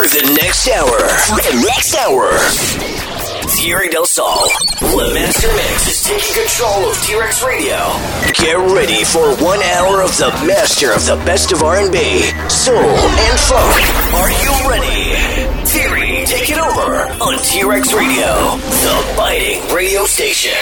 for the next hour. For the next hour. Thierry Del Sol, Master Mix is taking control of T-Rex Radio. Get ready for one hour of the master of the best of R&B, soul, and funk. Are you ready? Thierry, take it over on T-Rex Radio, the biting radio station.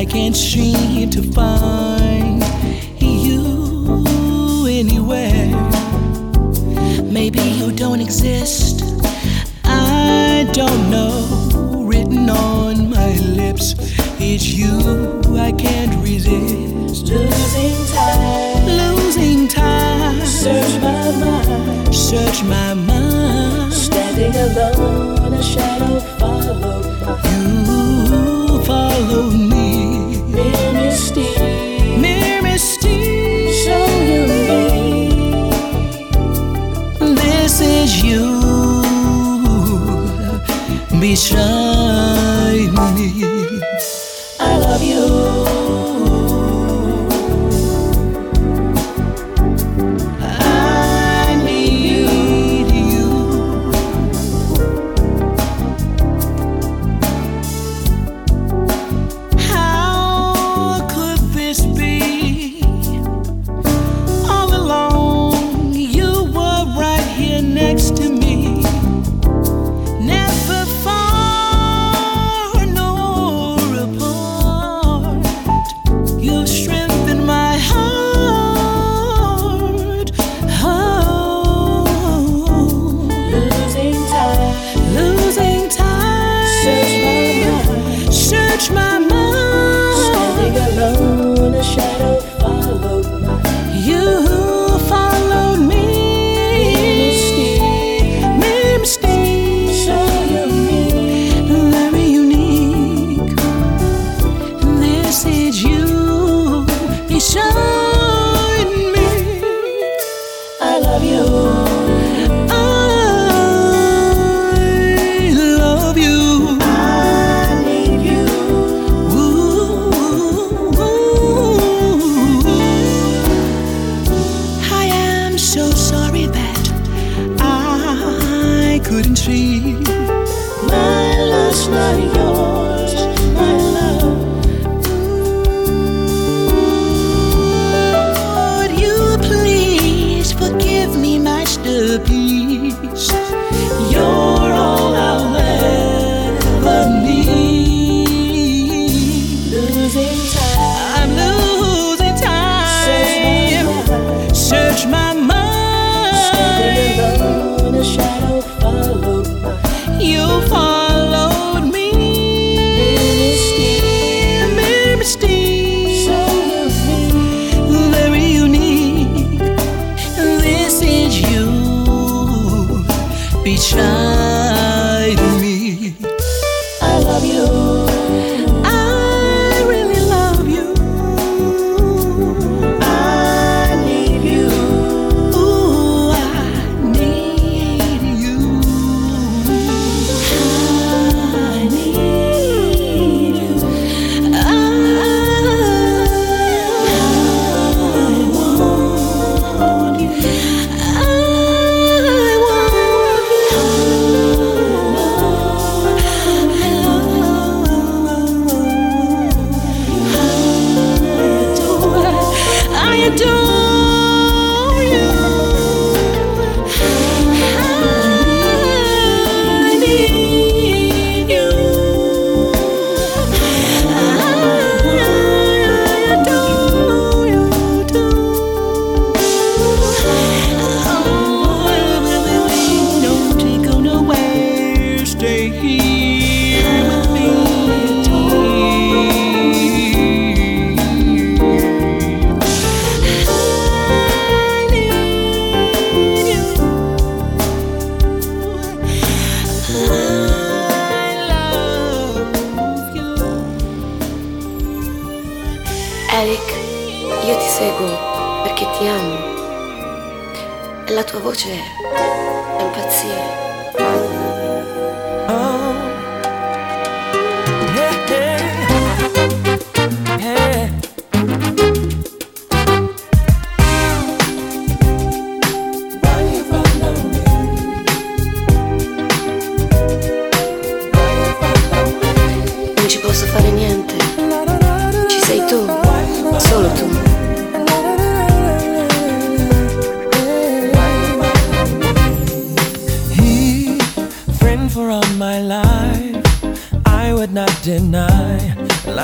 I can't seem to find you anywhere. Maybe you don't exist. I don't know. Written on my lips, it's you I can't resist. Losing time. Losing time. Search my mind. Search my mind. Standing alone, a shadow follow.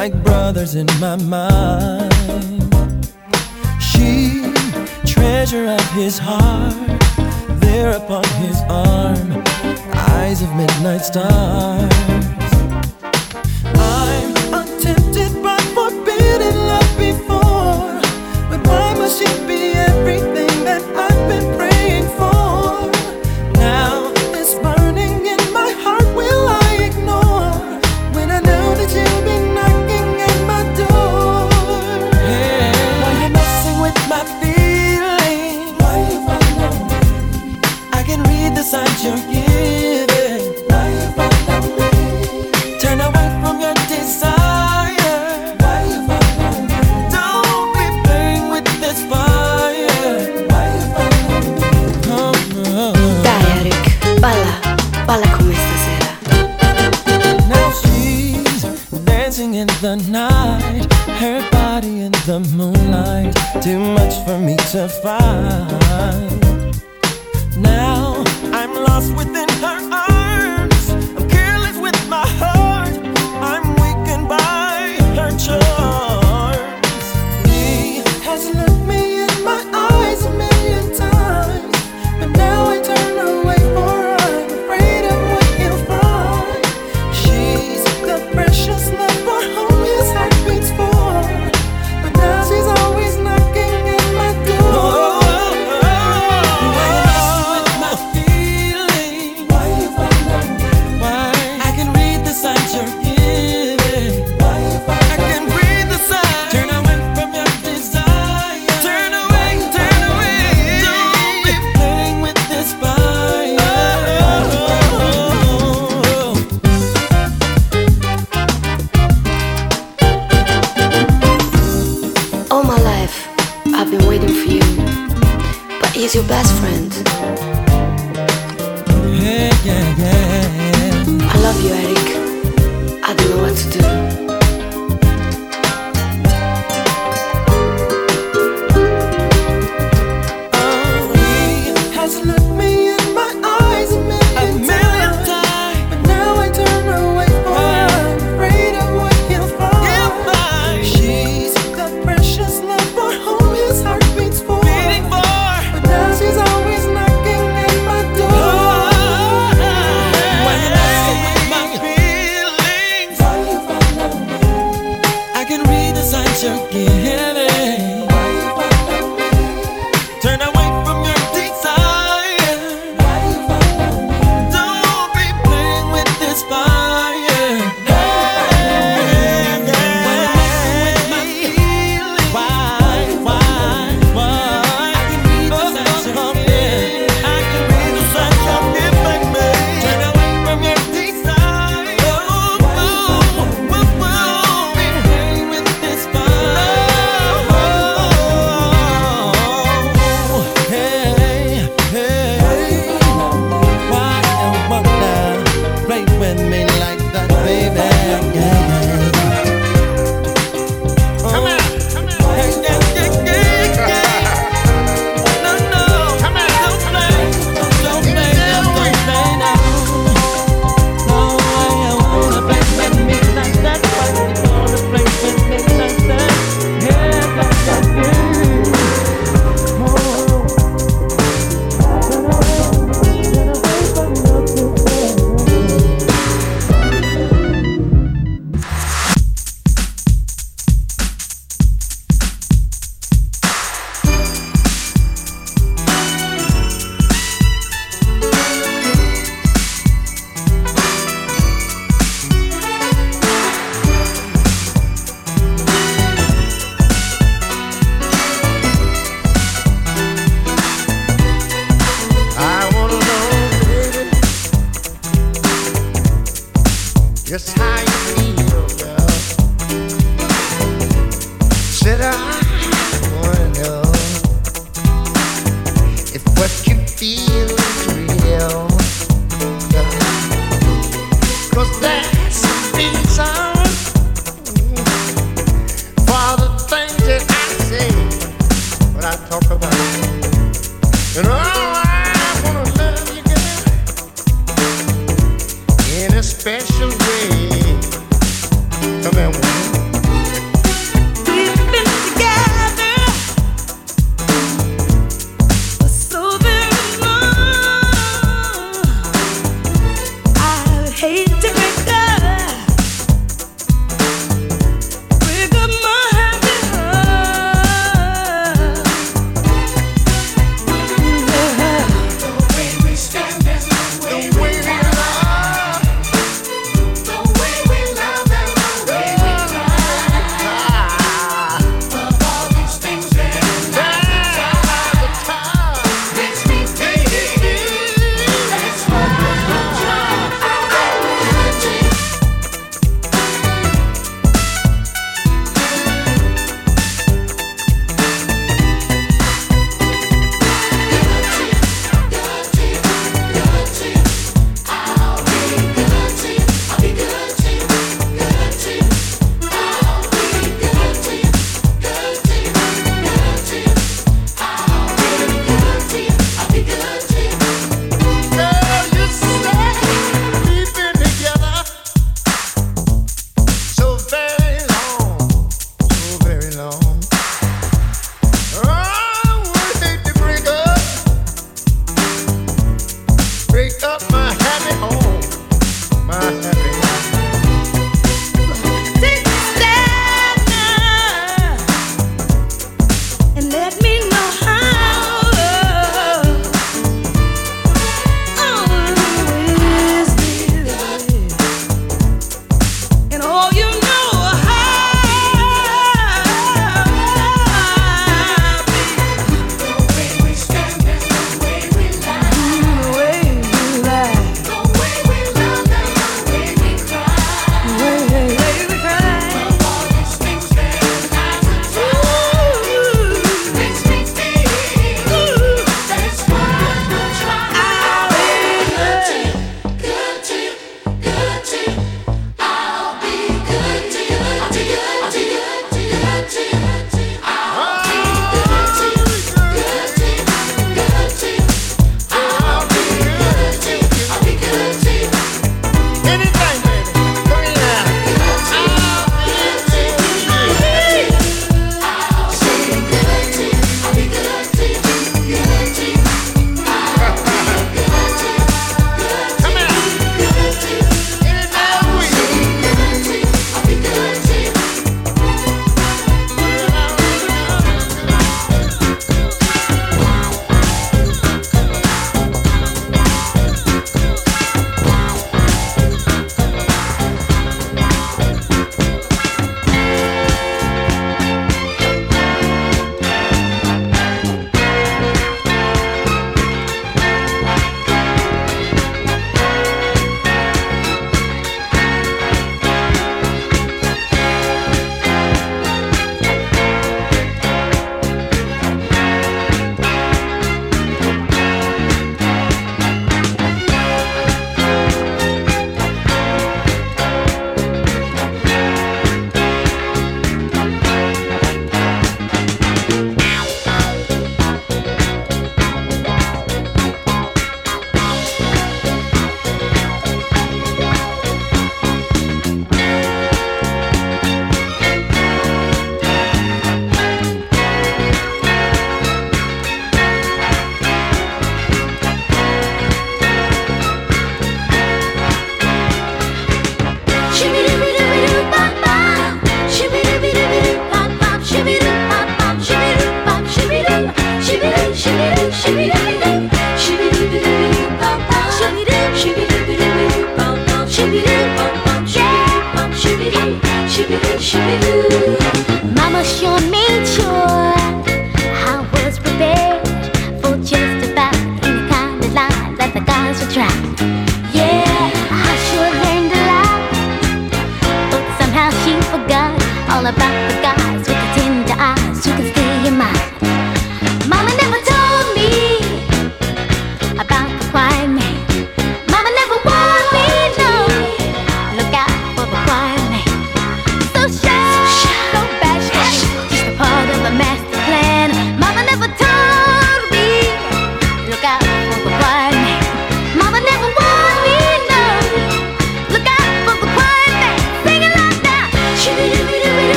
like brothers in my mind. She, treasure of his heart, there upon his arm, eyes of midnight stars.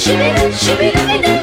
shimmy, shimmy, shimmy,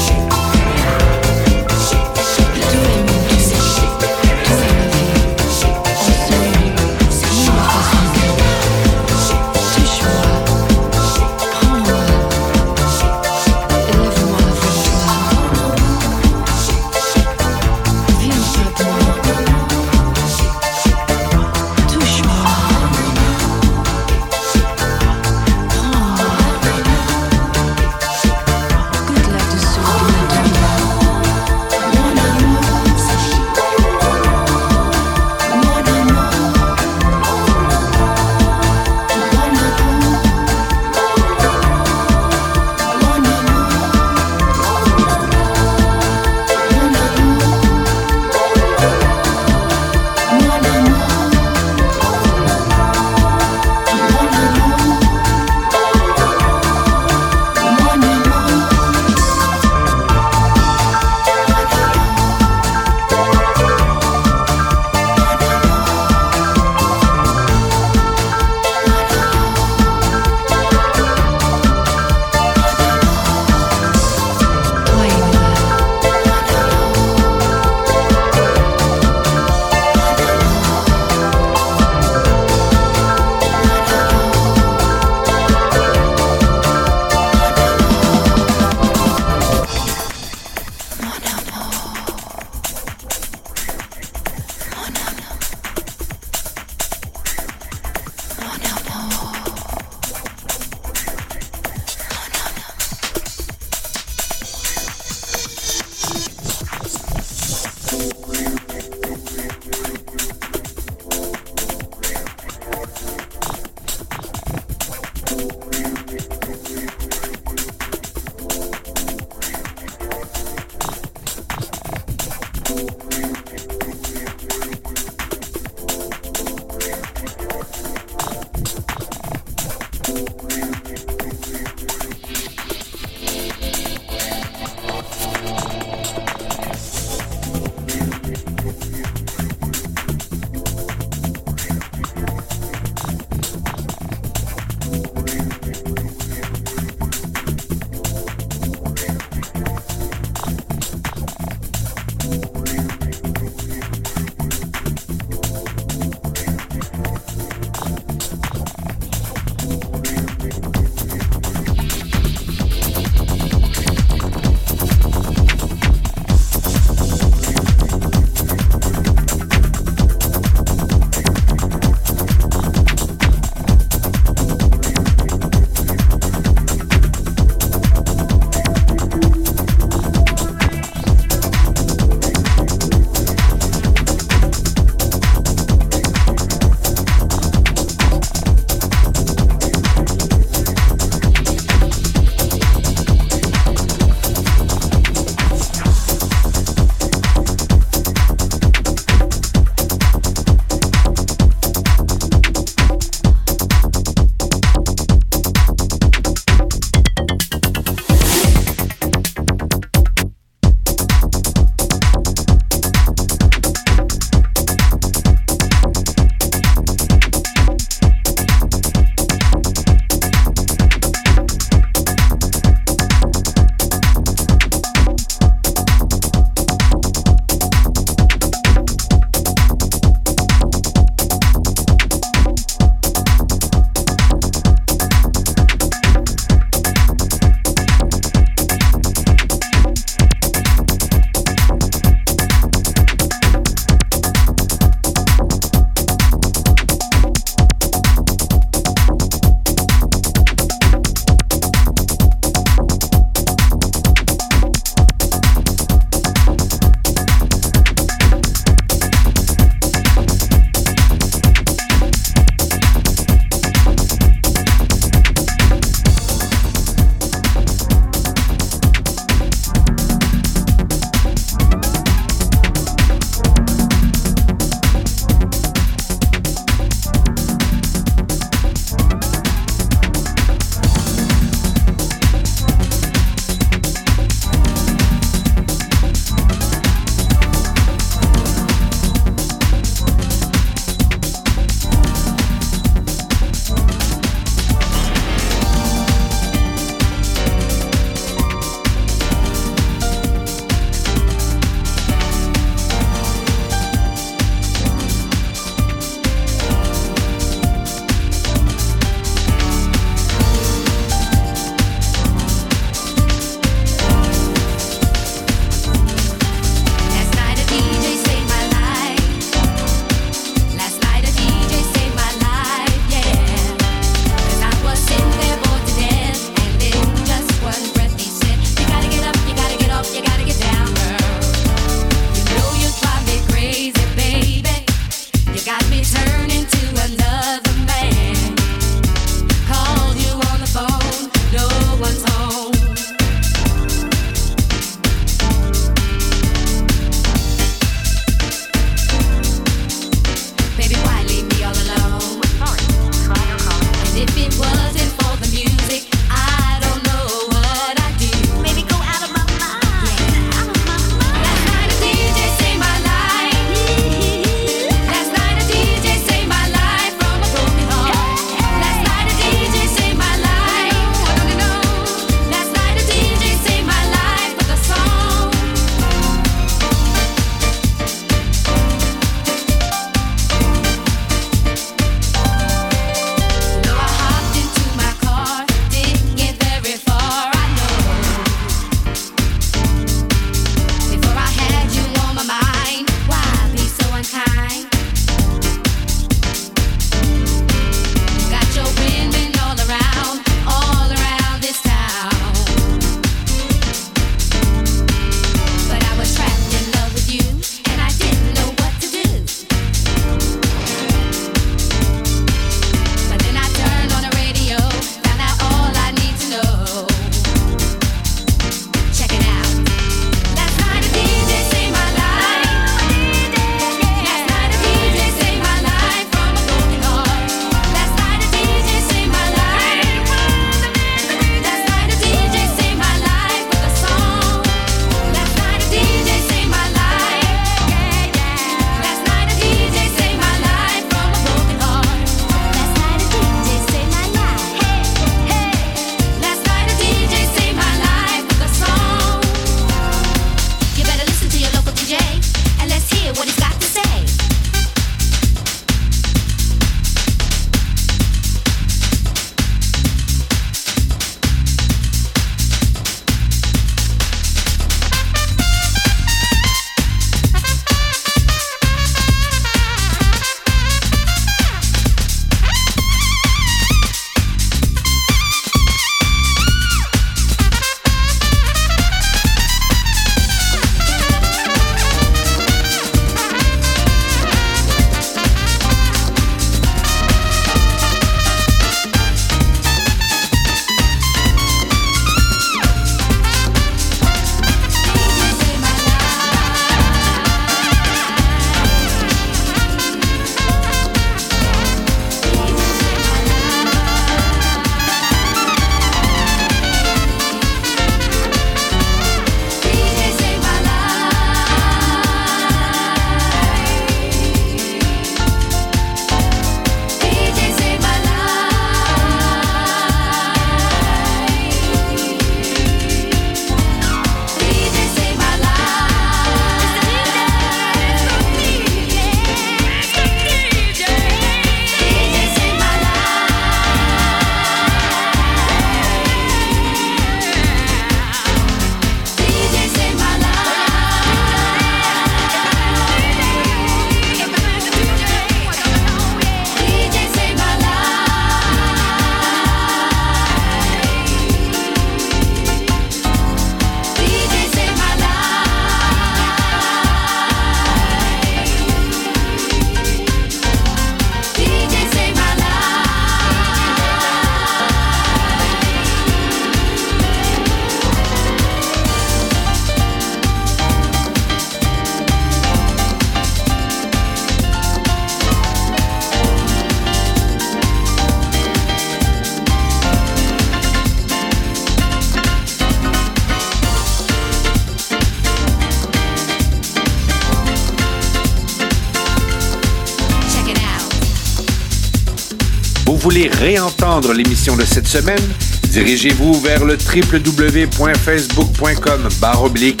l'émission de cette semaine, dirigez-vous vers le www.facebook.com barre oblique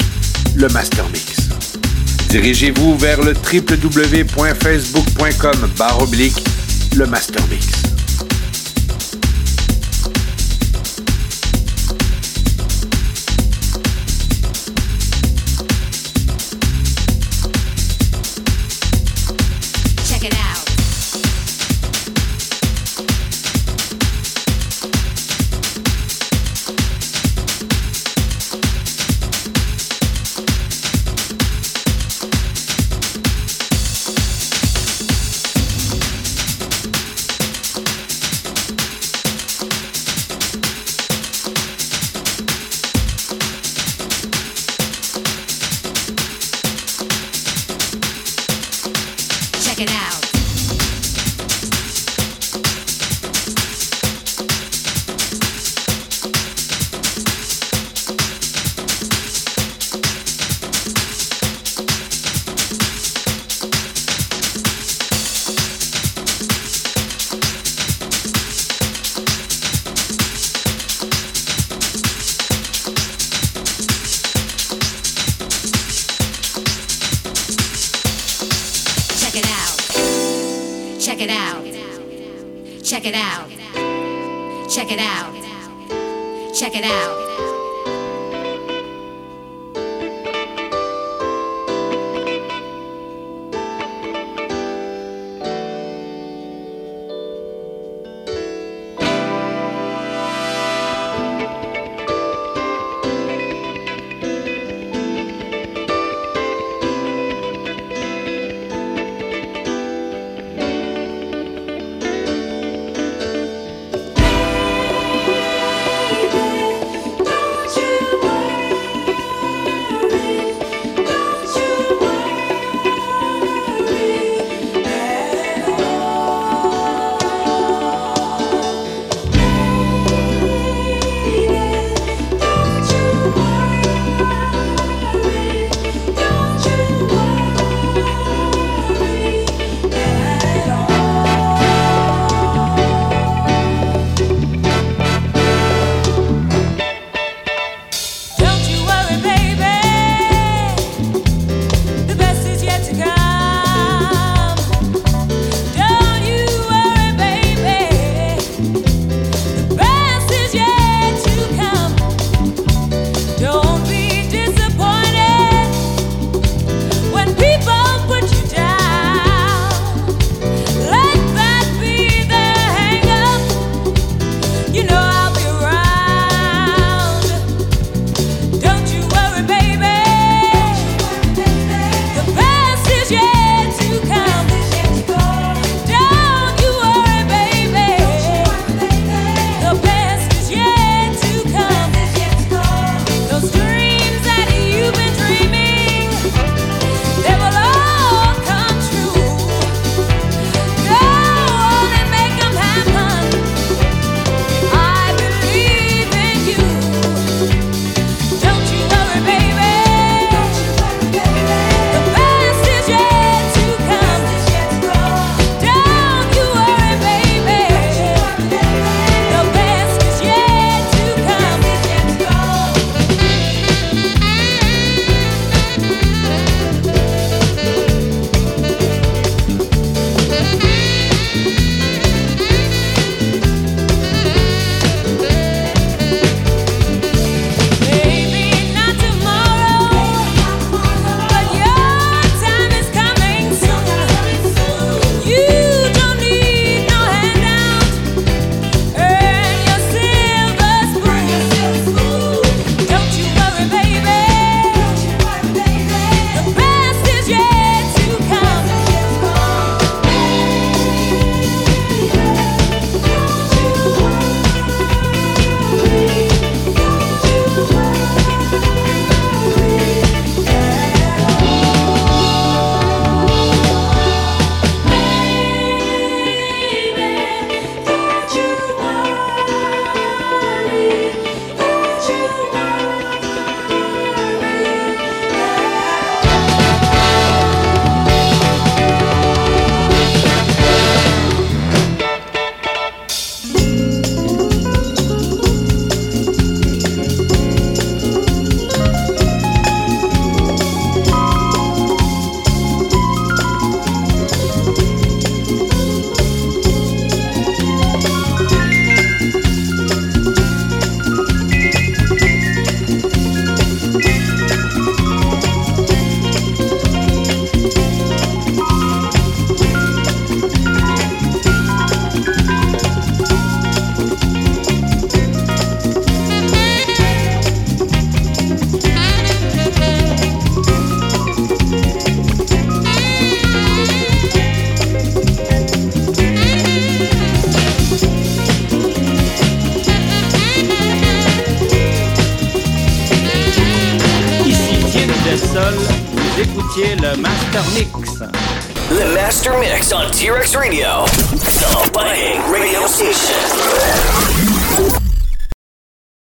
le Dirigez-vous vers le www.facebook.com barre oblique le Mastermix. Check it out.